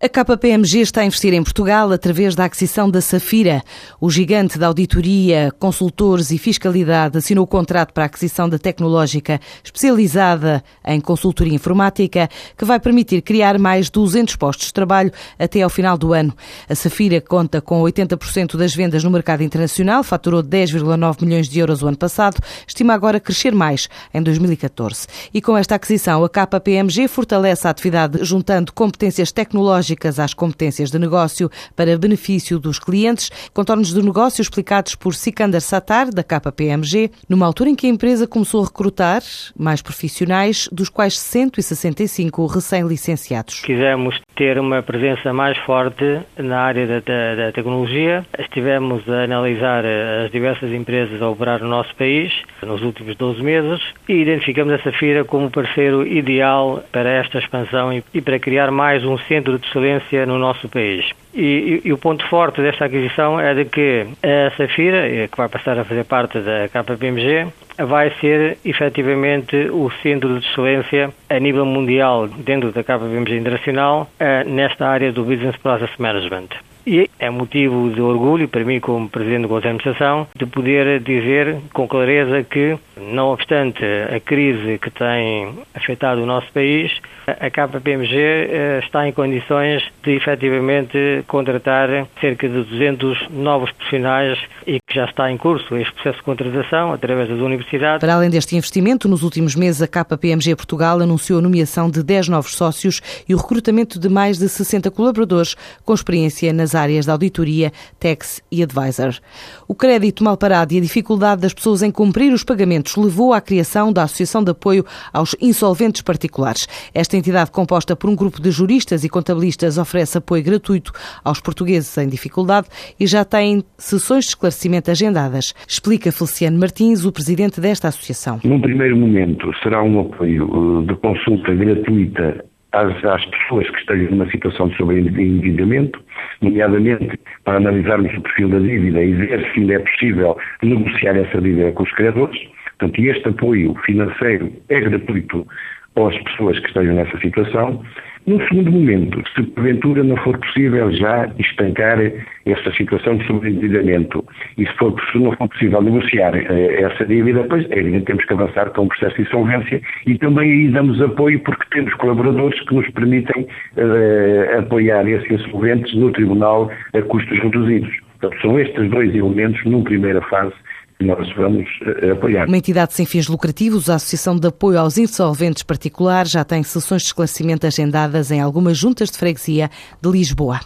A KPMG está a investir em Portugal através da aquisição da Safira. O gigante da auditoria, consultores e fiscalidade assinou o contrato para a aquisição da tecnológica especializada em consultoria informática, que vai permitir criar mais 200 postos de trabalho até ao final do ano. A Safira conta com 80% das vendas no mercado internacional, faturou 10,9 milhões de euros o ano passado, estima agora crescer mais em 2014. E com esta aquisição, a KPMG fortalece a atividade juntando competências tecnológicas tecnológicas às competências de negócio para benefício dos clientes, contornos do negócio explicados por Sikander Satar, da KPMG, numa altura em que a empresa começou a recrutar mais profissionais, dos quais 165 recém-licenciados. Quisemos ter uma presença mais forte na área da, da, da tecnologia. Estivemos a analisar as diversas empresas a operar no nosso país nos últimos 12 meses e identificamos a Safira como parceiro ideal para esta expansão e, e para criar mais um centro de excelência no nosso país. E, e, e, o ponto forte desta aquisição é de que a Safira, eh, que vai passar a fazer parte da KPMG, vai ser efetivamente o centro de excelência a nível mundial dentro da KPMG Internacional eh, nesta área do Business Process Management. E é motivo de orgulho para mim, como Presidente do Conselho de Administração, de poder dizer com clareza que, não obstante a crise que tem afetado o nosso país, a KPMG eh, está em condições de efetivamente contratar cerca de 200 novos profissionais e que já está em curso este processo de contratação através das universidades. Para além deste investimento, nos últimos meses a KPMG Portugal anunciou a nomeação de 10 novos sócios e o recrutamento de mais de 60 colaboradores com experiência nas áreas da auditoria, tax e advisor. O crédito mal parado e a dificuldade das pessoas em cumprir os pagamentos levou à criação da Associação de Apoio aos Insolventes Particulares. Esta entidade, composta por um grupo de juristas e contabilistas, oferece apoio gratuito aos portugueses em dificuldade e já tem sessões de esclarecimento agendadas. Explica Feliciano Martins, o presidente desta associação. Num primeiro momento, será um apoio eh, de consulta gratuita às, às, pessoas que estejam numa situação de sobreendividamento, nomeadamente para analisarmos o perfil da dívida e ver se ainda é possível negociar essa dívida com os credores. Portanto, este apoio financeiro é gratuito às pessoas que estejam nessa situação. No segundo momento, se porventura não for possível já estancar essa situação de sobreendividamento e se, for, se não for possível negociar eh, essa dívida, pois é evidente temos que avançar com um processo de insolvência e também aí damos apoio porque temos colaboradores que nos permitem eh, apoiar esses insolventes no tribunal a custos reduzidos. Portanto, são estes dois elementos, numa primeira fase, nós vamos eh, apoiar. Uma entidade sem fins lucrativos, a Associação de Apoio aos Insolventes Particulares, já tem sessões de esclarecimento agendadas em algumas juntas de freguesia de Lisboa.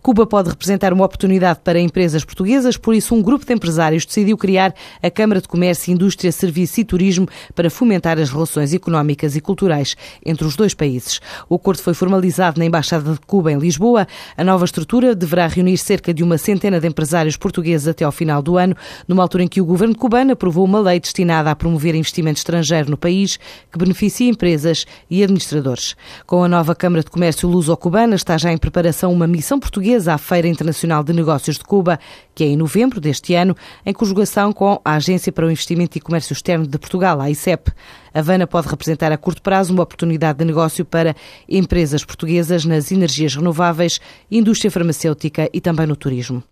Cuba pode representar uma oportunidade para empresas portuguesas, por isso um grupo de empresários decidiu criar a Câmara de Comércio, Indústria, Serviço e Turismo para fomentar as relações económicas e culturais entre os dois países. O acordo foi formalizado na Embaixada de Cuba em Lisboa. A nova estrutura deverá reunir cerca de uma centena de empresários portugueses até ao final do ano, numa altura em que o governo cubano aprovou uma lei destinada a promover investimento estrangeiro no país que beneficia empresas e administradores. Com a nova Câmara de Comércio Luso-Cubana está já em preparação uma missão portuguesa à Feira Internacional de Negócios de Cuba, que é em novembro deste ano, em conjugação com a Agência para o Investimento e Comércio Externo de Portugal, a ICEP. Havana pode representar a curto prazo uma oportunidade de negócio para empresas portuguesas nas energias renováveis, indústria farmacêutica e também no turismo.